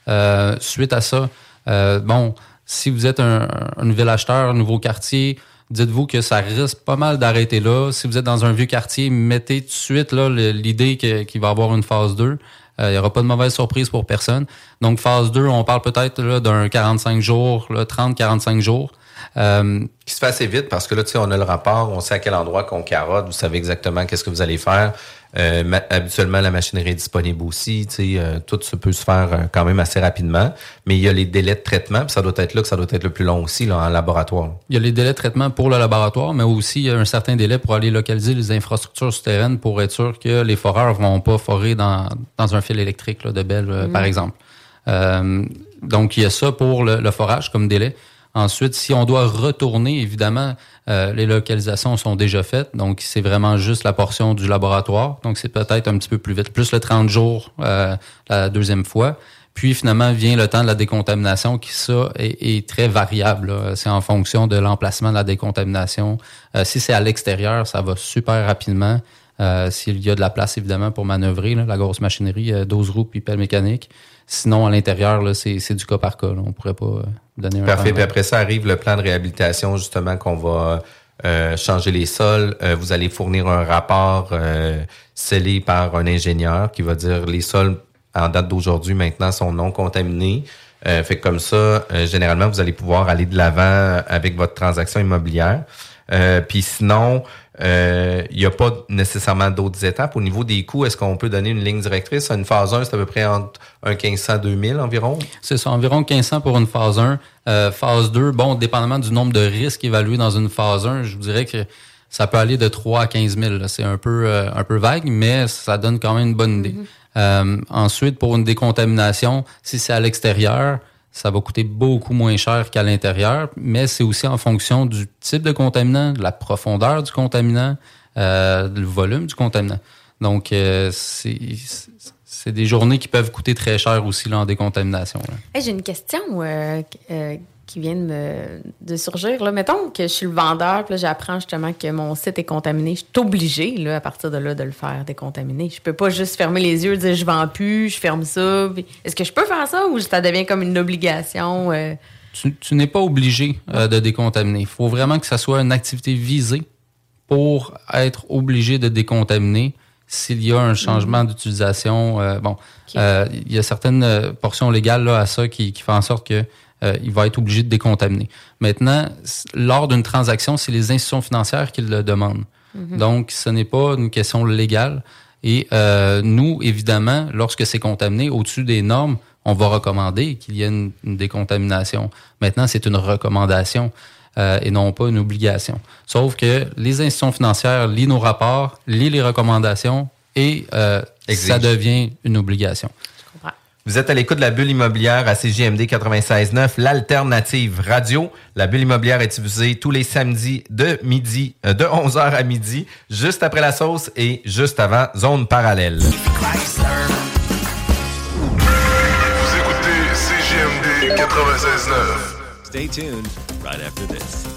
Euh, suite à ça, euh, bon, si vous êtes un, nouvel acheteur, un nouveau quartier, dites-vous que ça risque pas mal d'arrêter là. Si vous êtes dans un vieux quartier, mettez tout de suite l'idée qu'il va y avoir une phase 2. Il n'y aura pas de mauvaise surprise pour personne. Donc, phase 2, on parle peut-être d'un 45 jours, 30-45 jours. Euh, qui se fait assez vite parce que là, tu sais, on a le rapport, on sait à quel endroit qu'on carotte, vous savez exactement qu'est-ce que vous allez faire. Euh, habituellement, la machinerie est disponible aussi. Tu sais, euh, tout ça peut se faire euh, quand même assez rapidement. Mais il y a les délais de traitement, puis ça doit être là que ça doit être le plus long aussi là, en laboratoire. Il y a les délais de traitement pour le laboratoire, mais aussi il y a un certain délai pour aller localiser les infrastructures souterraines pour être sûr que les foreurs vont pas forer dans, dans un fil électrique là, de Belle, par exemple. donc, il y a ça pour le forage comme délai. Ensuite, si on doit retourner, évidemment, euh, les localisations sont déjà faites, donc c'est vraiment juste la portion du laboratoire. Donc c'est peut-être un petit peu plus vite, plus le 30 jours euh, la deuxième fois. Puis finalement vient le temps de la décontamination qui ça est, très variable. C'est en fonction de l'emplacement de la décontamination. Euh, si c'est à l'extérieur, ça va super rapidement. S'il y a de la place évidemment pour manœuvrer la grosse machinerie, 12 roues puis pelle mécanique. Sinon, à l'intérieur, c'est du cas par cas. On pourrait pas euh, donner un Parfait. Puis après ça arrive le plan de réhabilitation, justement, qu'on va euh, changer les sols. Euh, vous allez fournir un rapport scellé par un ingénieur qui va dire les sols en date d'aujourd'hui maintenant sont non contaminés. fait que comme ça, généralement, vous allez pouvoir aller de l'avant avec votre transaction immobilière. Puis sinon, il euh, n'y a pas nécessairement d'autres étapes. Au niveau des coûts, est-ce qu'on peut donner une ligne directrice? Une phase 1, c'est à peu près entre un 1500 2000 environ? C'est ça, environ 1500 pour une phase 1. Euh, phase 2, bon, dépendamment du nombre de risques évalués dans une phase 1, je vous dirais que ça peut aller de 3 à 15 000. C'est un peu, euh, un peu vague, mais ça donne quand même une bonne idée. Mm-hmm. ensuite, pour une décontamination, si c'est à l'extérieur, ça va coûter beaucoup moins cher qu'à l'intérieur, mais c'est aussi en fonction du type de contaminant, de la profondeur du contaminant, euh, du volume du contaminant. Donc, euh, c'est des journées qui peuvent coûter très cher aussi en décontamination. J'ai une question. Euh, euh qui viennent de surgir. Là. Mettons que je suis le vendeur, puis j'apprends justement que mon site est contaminé. Je suis obligé, là, à partir de là, de le faire décontaminer. Je peux pas juste fermer les yeux et dire je vends plus, je ferme ça. Est-ce que je peux faire ça ou ça devient comme une obligation? Euh? Tu, n'es pas obligé euh, de décontaminer. Il faut vraiment que ça soit une activité visée pour être obligé de décontaminer s'il y a un changement mhm. d'utilisation. Euh, bon, il y a certaines portions légales là, à ça qui, qui font en sorte que euh, il va être obligé de décontaminer. Maintenant, lors d'une transaction, c'est les institutions financières qui le demandent. Mhm. Donc, ce n'est pas une question légale. Et euh, nous, évidemment, lorsque c'est contaminé au-dessus des normes, on va recommander qu'il y ait une, décontamination. Maintenant, c'est une recommandation euh, et non pas une obligation. Sauf que les institutions financières lisent nos rapports, lisent les recommandations et ça devient une obligation. Vous êtes à l'écoute de la bulle immobilière à CJMD 96.9, l'alternative radio. La bulle immobilière est diffusée tous les samedis de midi, euh, de 11h à midi, juste après la sauce et juste avant Zone Parallèle. Vous écoutez CJMD 96.9. Stay tuned right after this.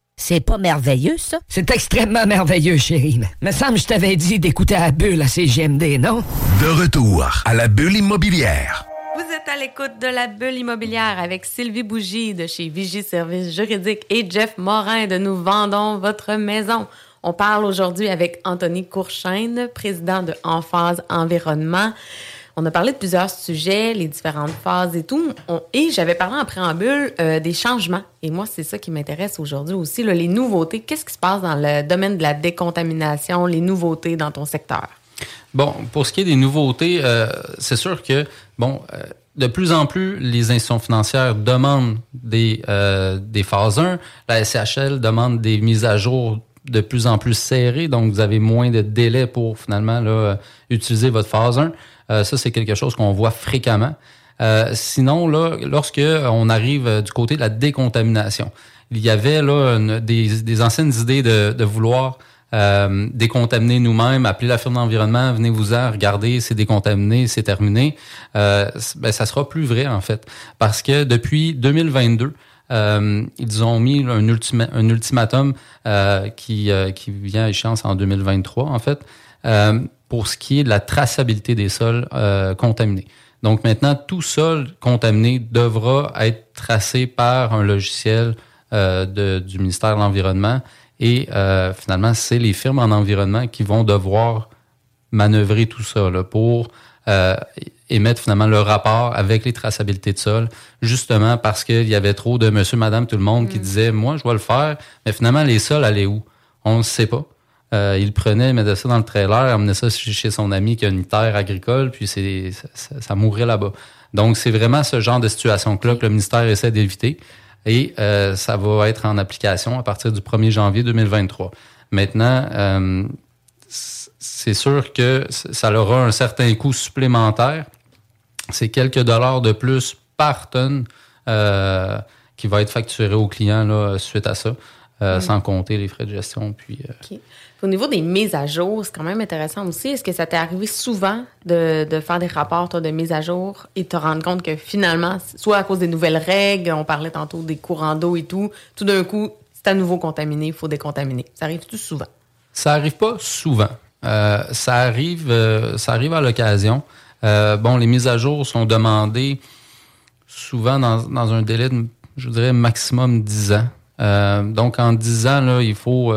C'est pas merveilleux, ça? C'est extrêmement merveilleux, chérie. Me semble que je t'avais dit d'écouter à la bulle à CGMD, non? De retour à la bulle immobilière. Vous êtes à l'écoute de la bulle immobilière avec Sylvie Bougie de chez Vigie Services Juridiques et Jeff Morin de Nous Vendons Votre Maison. On parle aujourd'hui avec Anthony Courchaine, président de Emphase Environnement. On a parlé de plusieurs sujets, les différentes phases et tout. Et j'avais parlé en préambule euh, des changements. Et moi, c'est ça qui m'intéresse aujourd'hui aussi, les nouveautés. Qu'est-ce qui se passe dans le domaine de la décontamination, les nouveautés dans ton secteur? Bon, pour ce qui est des nouveautés, euh, c'est sûr que, bon, euh, de plus en plus, les institutions financières demandent des, des phases 1. La SCHL demande des mises à jour de plus en plus serrées, donc vous avez moins de délai pour finalement utiliser votre phase 1. Euh, ça, c'est quelque chose qu'on voit fréquemment. Euh, sinon, là, lorsque on arrive euh, du côté de la décontamination, il y avait là des, des anciennes idées de, de vouloir euh, décontaminer nous-mêmes, appeler la firme d'environnement, venez-vous-en, regardez, c'est décontaminé, c'est terminé. Euh, ben, ça sera plus vrai, en fait. Parce que depuis 2022, euh, ils ont mis un, ultima- un ultimatum euh, qui, qui vient à échéance en 2023, en fait, pour ce qui est de la traçabilité des sols euh, contaminés. Donc maintenant, tout sol contaminé devra être tracé par un logiciel euh, de- du ministère de l'Environnement. Et euh, finalement, c'est les firmes en environnement qui vont devoir manœuvrer tout ça là, pour émettre finalement le rapport avec les traçabilités de sol, justement parce qu'il y avait trop de monsieur, madame, tout le monde qui disait Moi, je dois le faire, mais finalement, les sols allaient où? On ne sait pas. Euh, il prenait, il mettait ça dans le trailer, amenait ça chez son ami qui a une terre agricole, puis c'est ça, ça, mourrait là-bas. Donc, c'est vraiment ce genre de situation-là que le ministère essaie d'éviter. Et euh, ça va être en application à partir du 1er janvier 2023. Maintenant, euh, c'est sûr que ça aura un certain coût supplémentaire. C'est quelques dollars de plus par tonne euh, qui va être facturé au client là, suite à ça, euh, sans compter les frais de gestion. Puis, euh, Au niveau des mises à jour, c'est quand même intéressant aussi. Est-ce que ça t'est arrivé souvent de, de faire des rapports de mise à jour et te rendre compte que finalement, soit à cause des nouvelles règles, on parlait tantôt des courants d'eau et tout, tout d'un coup, c'est à nouveau contaminé, il faut décontaminer. Ça arrive tout souvent? Ça arrive pas souvent. Euh, ça arrive, euh, ça arrive à l'occasion. Euh, bon, les mises à jour sont demandées souvent dans, un délai de, je dirais, maximum 10 ans. Donc, en 10 ans, là, il faut,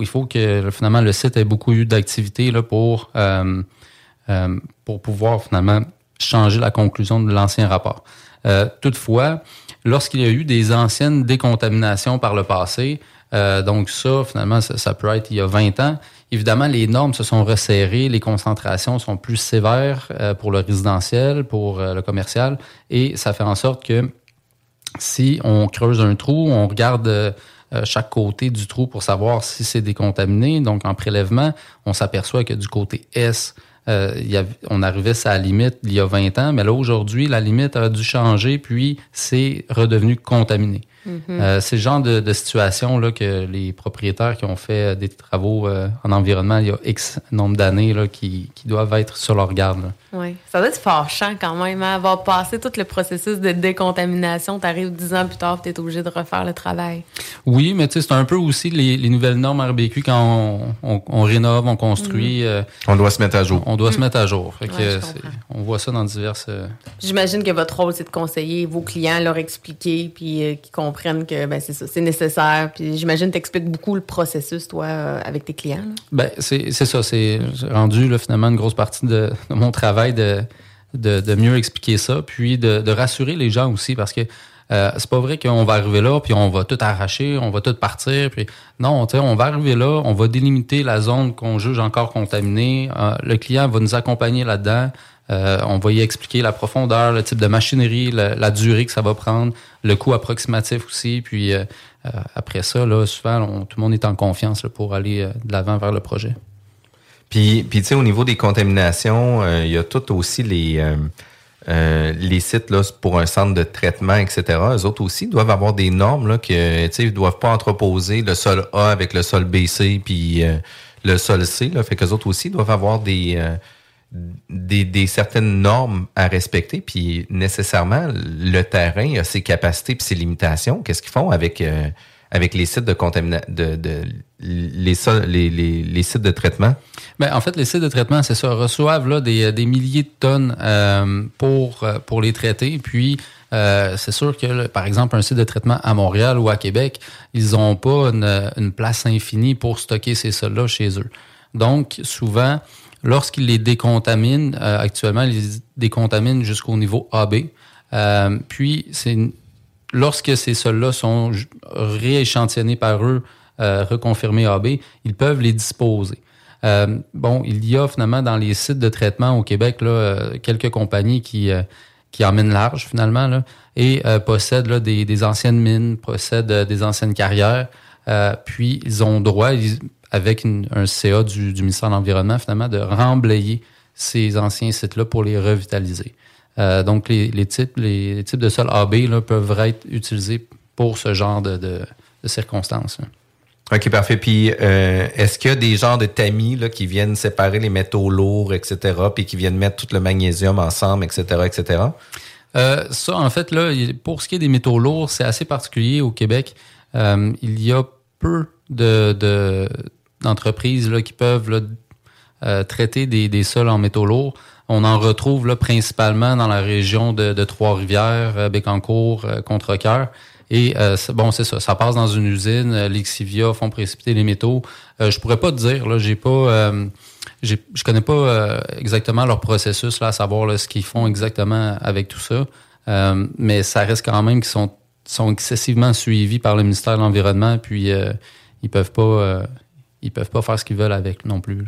il faut que finalement le site ait beaucoup eu d'activité pour, euh, euh, pour pouvoir finalement changer la conclusion de l'ancien rapport. Euh, toutefois, lorsqu'il y a eu des anciennes décontaminations par le passé, donc ça, finalement, ça, ça peut être il y a 20 ans, évidemment, les normes se sont resserrées, les concentrations sont plus sévères pour le résidentiel, pour le commercial, et ça fait en sorte que si on creuse un trou, on regarde chaque côté du trou pour savoir si c'est décontaminé. Donc, en prélèvement, on s'aperçoit que du côté S, euh, on arrivait à la limite il y a 20 ans, mais là, aujourd'hui, la limite a dû changer, puis c'est redevenu contaminé. Euh, c'est le genre de, de situation là, que les propriétaires qui ont fait euh, des travaux euh, en environnement il y a X nombre d'années là, qui, qui doivent être sur leur garde. Oui. Ça doit être fâchant quand même, hein, avoir passé tout le processus de décontamination. Tu arrives dix ans plus tard, tu es obligé de refaire le travail. Oui, mais tu sais, c'est un peu aussi les, les nouvelles normes RBQ quand on, on- on rénove, on construit, euh, On doit se mettre à jour. on doit se mettre à jour. Fait que, Ouais, on voit ça dans diverses. J'imagine que votre rôle, c'est de conseiller vos clients, leur expliquer, puis euh, qu'ils comprennent que ben, c'est ça, c'est nécessaire. Puis j'imagine que tu expliques beaucoup le processus, toi, euh, avec tes clients. Ben, c'est ça. C'est rendu finalement une grosse partie de, mon travail de, de, mieux expliquer ça, puis de, de rassurer les gens aussi, parce que euh, c'est pas vrai qu'on va arriver là, puis on va tout arracher, on va tout partir. Puis non, on va arriver là, on va délimiter la zone qu'on juge encore contaminée. Euh, le client va nous accompagner là-dedans. Euh, on va y expliquer la profondeur, le type de machinerie, la, durée que ça va prendre, le coût approximatif aussi. Puis euh, euh, après ça, là, souvent, tout le monde est en confiance pour aller de l'avant vers le projet. Puis, tu sais, au niveau des contaminations, il y a tout aussi les, sites pour un centre de traitement, etc. Eux autres aussi doivent avoir des normes là, que ils doivent pas entreposer le sol A avec le sol BC puis le sol C. Fait qu'eux autres aussi doivent avoir des, des, certaines normes à respecter. Puis nécessairement, le terrain a ses capacités puis ses limitations. Qu'est-ce qu'ils font avec avec les sites de contamination, de, les, sites de traitement? Bien, en fait, les sites de traitement, c'est ça, reçoivent là, des, des milliers de tonnes euh, pour, euh, pour les traiter. Puis, euh, c'est sûr que, par exemple, un site de traitement à Montréal ou à Québec, ils n'ont pas une, une, place infinie pour stocker ces sols-là chez eux. Donc, souvent, lorsqu'ils les décontaminent, euh, actuellement, ils les décontaminent jusqu'au niveau AB. Euh, puis, c'est lorsque ces sols-là sont rééchantillonnés par eux, euh, reconfirmés AB, ils peuvent les disposer. Bon, il y a finalement dans les sites de traitement au Québec là, quelques compagnies qui, qui emmènent large finalement là, et possèdent là, des, des, anciennes mines, possèdent des anciennes carrières. puis ils ont droit, avec une, un CA du, du ministère de l'Environnement, finalement, de remblayer ces anciens sites-là pour les revitaliser. Euh, donc, les, les, types, les, types de sols AB là, peuvent être utilisés pour ce genre de, de, de circonstances. OK, parfait. Puis, euh, est-ce qu'il y a des genres de tamis là, qui viennent séparer les métaux lourds, etc., puis qui viennent mettre tout le magnésium ensemble, etc., etc.? Euh, ça, en fait, là, pour ce qui est des métaux lourds, c'est assez particulier au Québec. Euh, il y a peu de, de d'entreprises qui peuvent euh, traiter des, sols en métaux lourds. On en retrouve là, principalement dans la région de, Trois-Rivières, euh, Bécancour, euh, Contrecoeur. Et bon, c'est ça. Ça passe dans une usine. Euh, L'Exivia font précipiter les métaux. Euh, je pourrais pas te dire. Là, j'ai pas, je connais pas exactement leur processus là, à savoir ce qu'ils font exactement avec tout ça. mais ça reste quand même qu'ils sont, sont excessivement suivis par le ministère de l'environnement. Puis ils peuvent pas, ils peuvent pas faire ce qu'ils veulent avec non plus.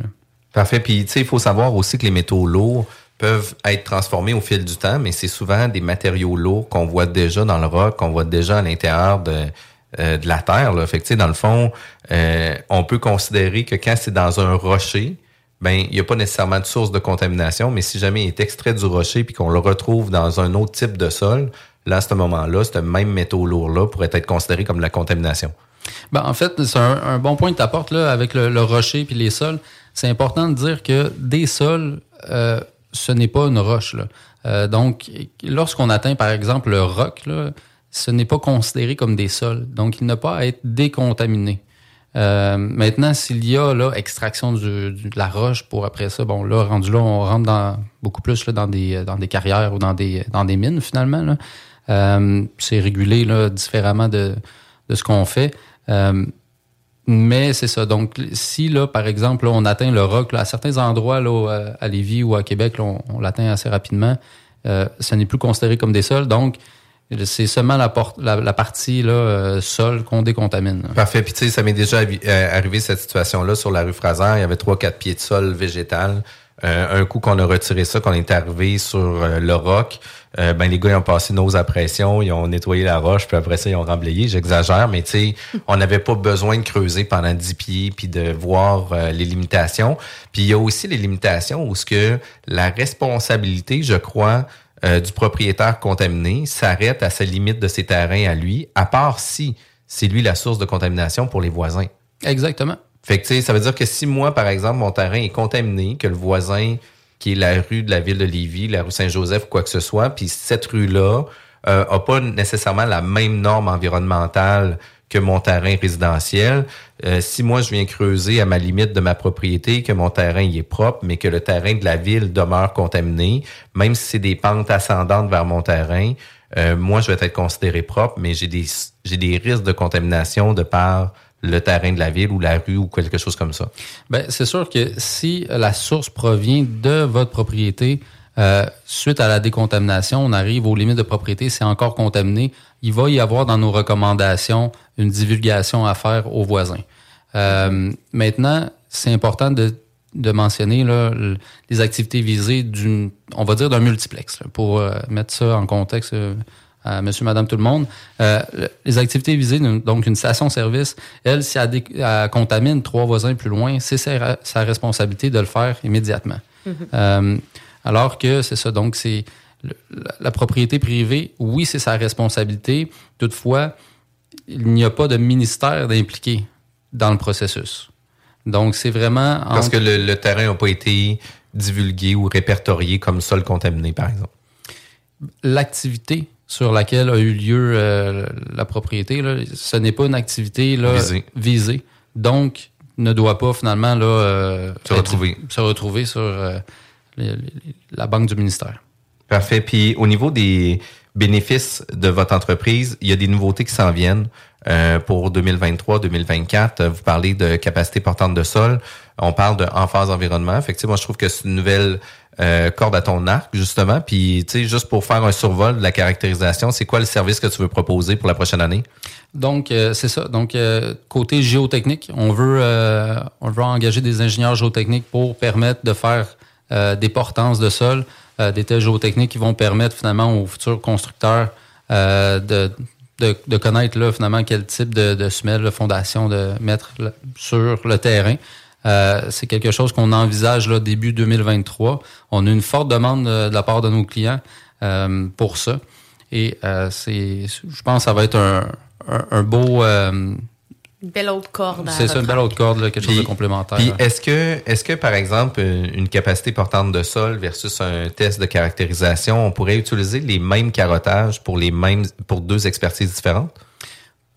Parfait. Puis, tu sais, il faut savoir aussi que les métaux lourds peuvent être transformés au fil du temps, mais c'est souvent des matériaux lourds qu'on voit déjà dans le roc, qu'on voit déjà à l'intérieur de, euh, de la terre. Là. Fait que, dans le fond, euh, on peut considérer que quand c'est dans un rocher, ben il n'y a pas nécessairement de source de contamination, mais si jamais il est extrait du rocher puis qu'on le retrouve dans un autre type de sol, là, à ce moment-là, ce même métaux lourd-là pourrait être considéré comme la contamination. Ben, en fait, c'est un, bon point que tu apportes là, avec le, rocher puis les sols c'est important de dire que des sols, euh, ce n'est pas une roche. Euh, donc, lorsqu'on atteint, par exemple, le roc, là, ce n'est pas considéré comme des sols. Donc, il n'a pas à être décontaminé. Euh, maintenant, s'il y a extraction de la roche pour après ça, bon, là, rendu là, on rentre beaucoup plus là, dans, des, dans des carrières ou dans des, dans des mines, finalement. C'est régulé différemment de, de ce qu'on fait. Euh, mais c'est ça. Donc, si là, par exemple, là, on atteint le roc, là, à certains endroits là, euh, à Lévis ou à Québec, là, on, l'atteint assez rapidement, euh, ça n'est plus considéré comme des sols. Donc, c'est seulement la, porte, la, partie là, euh, sol qu'on décontamine. Parfait. Puis tu sais, ça m'est déjà arrivé cette situation-là sur la rue Fraser. Il y avait trois, quatre pieds de sol végétal. Euh, un coup qu'on a retiré ça, qu'on est arrivé sur euh, le roc, euh, ben les gars ils ont passé nos à pression, ils ont nettoyé la roche, puis après ça ils ont remblayé. J'exagère, mais tu sais, on n'avait pas besoin de creuser pendant 10 pieds puis de voir les limitations. Puis il y a aussi les limitations où ce que la responsabilité, je crois, du propriétaire contaminé s'arrête à sa limite de ses terrains à lui, à part si c'est lui la source de contamination pour les voisins. Exactement. Fait que, ça veut dire que si moi, par exemple, mon terrain est contaminé, que le voisin, qui est la rue de la ville de Lévis, la rue Saint-Joseph ou quoi que ce soit, puis cette rue-là euh, a pas nécessairement la même norme environnementale que mon terrain résidentiel. Euh, si moi, je viens creuser à ma limite de ma propriété, que mon terrain y est propre, mais que le terrain de la ville demeure contaminé, même si c'est des pentes ascendantes vers mon terrain, euh, moi, je vais être considéré propre, mais j'ai des, des risques de contamination de par le terrain de la ville ou la rue ou quelque chose comme ça? Ben, c'est sûr que si la source provient de votre propriété, euh, suite à la décontamination, on arrive aux limites de propriété, c'est encore contaminé. Il va y avoir dans nos recommandations une divulgation à faire aux voisins. Euh, maintenant, c'est important de, de mentionner les activités visées d'une, on va dire d'un multiplex, pour euh, mettre ça en contexte à monsieur, madame, tout le monde. Euh, les activités visées, donc une station-service, elle, si elle, contamine trois voisins plus loin, c'est sa, responsabilité de le faire immédiatement. Mm-hmm. Euh, alors que c'est ça, donc c'est la, propriété privée, oui, c'est sa responsabilité. Toutefois, il n'y a pas de ministère d'impliquer dans le processus. Donc, c'est vraiment... Parce que le, terrain n'a pas été divulgué ou répertorié comme sol contaminé, par exemple. L'activité sur laquelle a eu lieu euh, la propriété, ce n'est pas une activité là, visée. Donc, ne doit pas finalement là, euh, se, retrouver. se retrouver sur euh, la banque du ministère. Parfait. Puis au niveau des bénéfices de votre entreprise, il y a des nouveautés qui s'en viennent euh, pour 2023-2024. Vous parlez de capacité portante de sol. On parle de en phase environnement. Effectivement, je trouve que c'est une nouvelle euh, corde à ton arc, justement. Puis, tu sais, juste pour faire un survol de la caractérisation, c'est quoi le service que tu veux proposer pour la prochaine année? Donc, euh, c'est ça. Donc, côté géotechnique, on veut, engager des ingénieurs géotechniques pour permettre de faire des portances de sol, des tests géotechniques qui vont permettre finalement aux futurs constructeurs de connaître là, finalement quel type de, semelle, de fondation de mettre sur le terrain. Euh, c'est quelque chose qu'on envisage là, début 2023. On a une forte demande de, la part de nos clients euh, pour ça. Et euh, c'est, je pense que ça va être un, un beau une belle autre corde. C'est ça, une belle autre corde, quelque chose de complémentaire. Puis est-ce que, est-ce que, par exemple, une capacité portante de sol versus un test de caractérisation, on pourrait utiliser les mêmes carottages pour les mêmes, pour deux expertises différentes?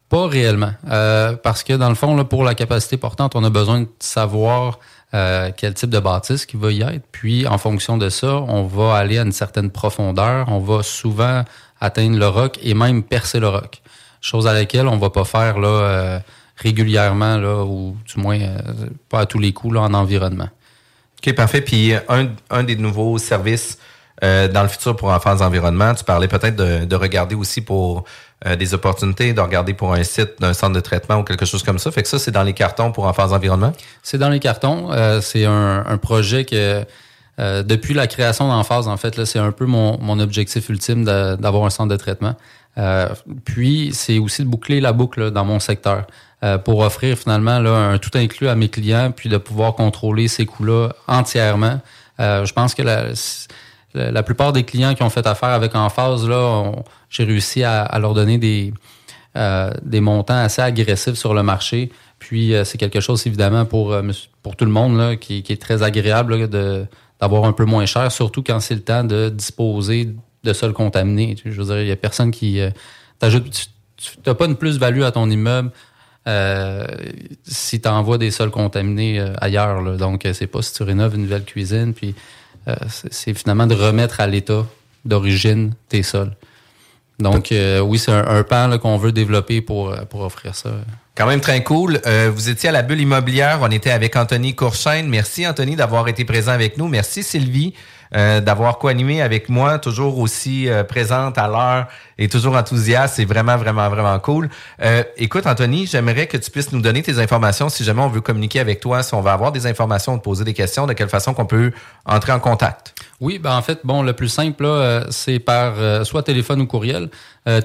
Pas réellement. Euh, parce que dans le fond, là, pour la capacité portante, on a besoin de savoir euh, quel type de bâtisse qui va y être. Puis, en fonction de ça, on va aller à une certaine profondeur. On va souvent atteindre le roc et même percer le roc. Chose à laquelle on va pas faire là. Euh, régulièrement, là, ou du moins euh, pas à tous les coups là, en environnement. OK, parfait. Puis un, un des nouveaux services euh, dans le futur pour Enfants Environnement, tu parlais peut-être de, de, regarder aussi pour euh, des opportunités, de regarder pour un site d'un centre de traitement ou quelque chose comme ça. Fait que ça, c'est dans les cartons pour Enfants Environnement? C'est dans les cartons. c'est un, projet que depuis la création d'Enphase, en fait, c'est un peu mon, objectif ultime d'avoir un centre de traitement. puis, c'est aussi de boucler la boucle dans mon secteur. Euh, pour offrir finalement un tout inclus à mes clients, puis de pouvoir contrôler ces coûts-là entièrement. Euh, je pense que la, la, plupart des clients qui ont fait affaire avec Enphase, là, j'ai réussi à, leur donner des, euh, des montants assez agressifs sur le marché. Puis c'est quelque chose évidemment pour, pour tout le monde là, qui, est très agréable d'avoir un peu moins cher, surtout quand c'est le temps de disposer de sol contaminé. Je veux dire, il n'y a personne qui t'ajoute. Tu n'as pas une plus-value à ton immeuble euh, si tu envoies des sols contaminés euh, ailleurs. Là. Donc, euh, c'est pas si tu rénoves une nouvelle cuisine, puis c'est finalement de remettre à l'état d'origine tes sols. Donc, oui, c'est un, pan qu'on veut développer pour, pour offrir ça. Quand même très cool. vous étiez à la bulle immobilière. On était avec Anthony Courchaine. Merci, Anthony, d'avoir été présent avec nous. Merci, Sylvie. Euh, d'avoir co-animé avec moi, toujours aussi euh, présente à l'heure et toujours enthousiaste. C'est vraiment, vraiment, vraiment cool. Euh, écoute, Anthony, j'aimerais que tu puisses nous donner tes informations si jamais on veut communiquer avec toi, si on veut avoir des informations, te poser des questions, de quelle façon qu'on peut entrer en contact? Oui, ben en fait, bon, le plus simple, là, c'est par soit téléphone ou courriel.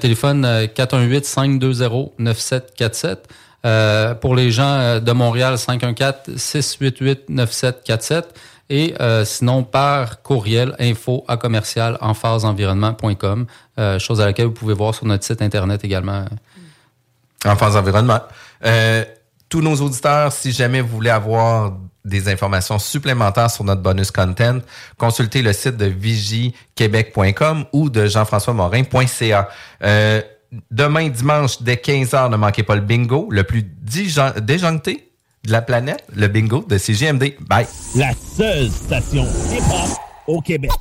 téléphone 418-520-9747. pour les gens de Montréal, 514-688-9747 et euh, sinon par courriel info à commercial en phase environnement.com, euh, chose à laquelle vous pouvez voir sur notre site internet également. En phase environnement. Euh, tous nos auditeurs, si jamais vous voulez avoir des informations supplémentaires sur notre bonus content, consultez le site de vigiequebec.com ou de jean-françois-morin.ca. demain dimanche dès 15h, ne manquez pas le bingo, le plus déjoncté de la planète, le bingo de CGMD. Bye. La seule station hip-hop au Québec.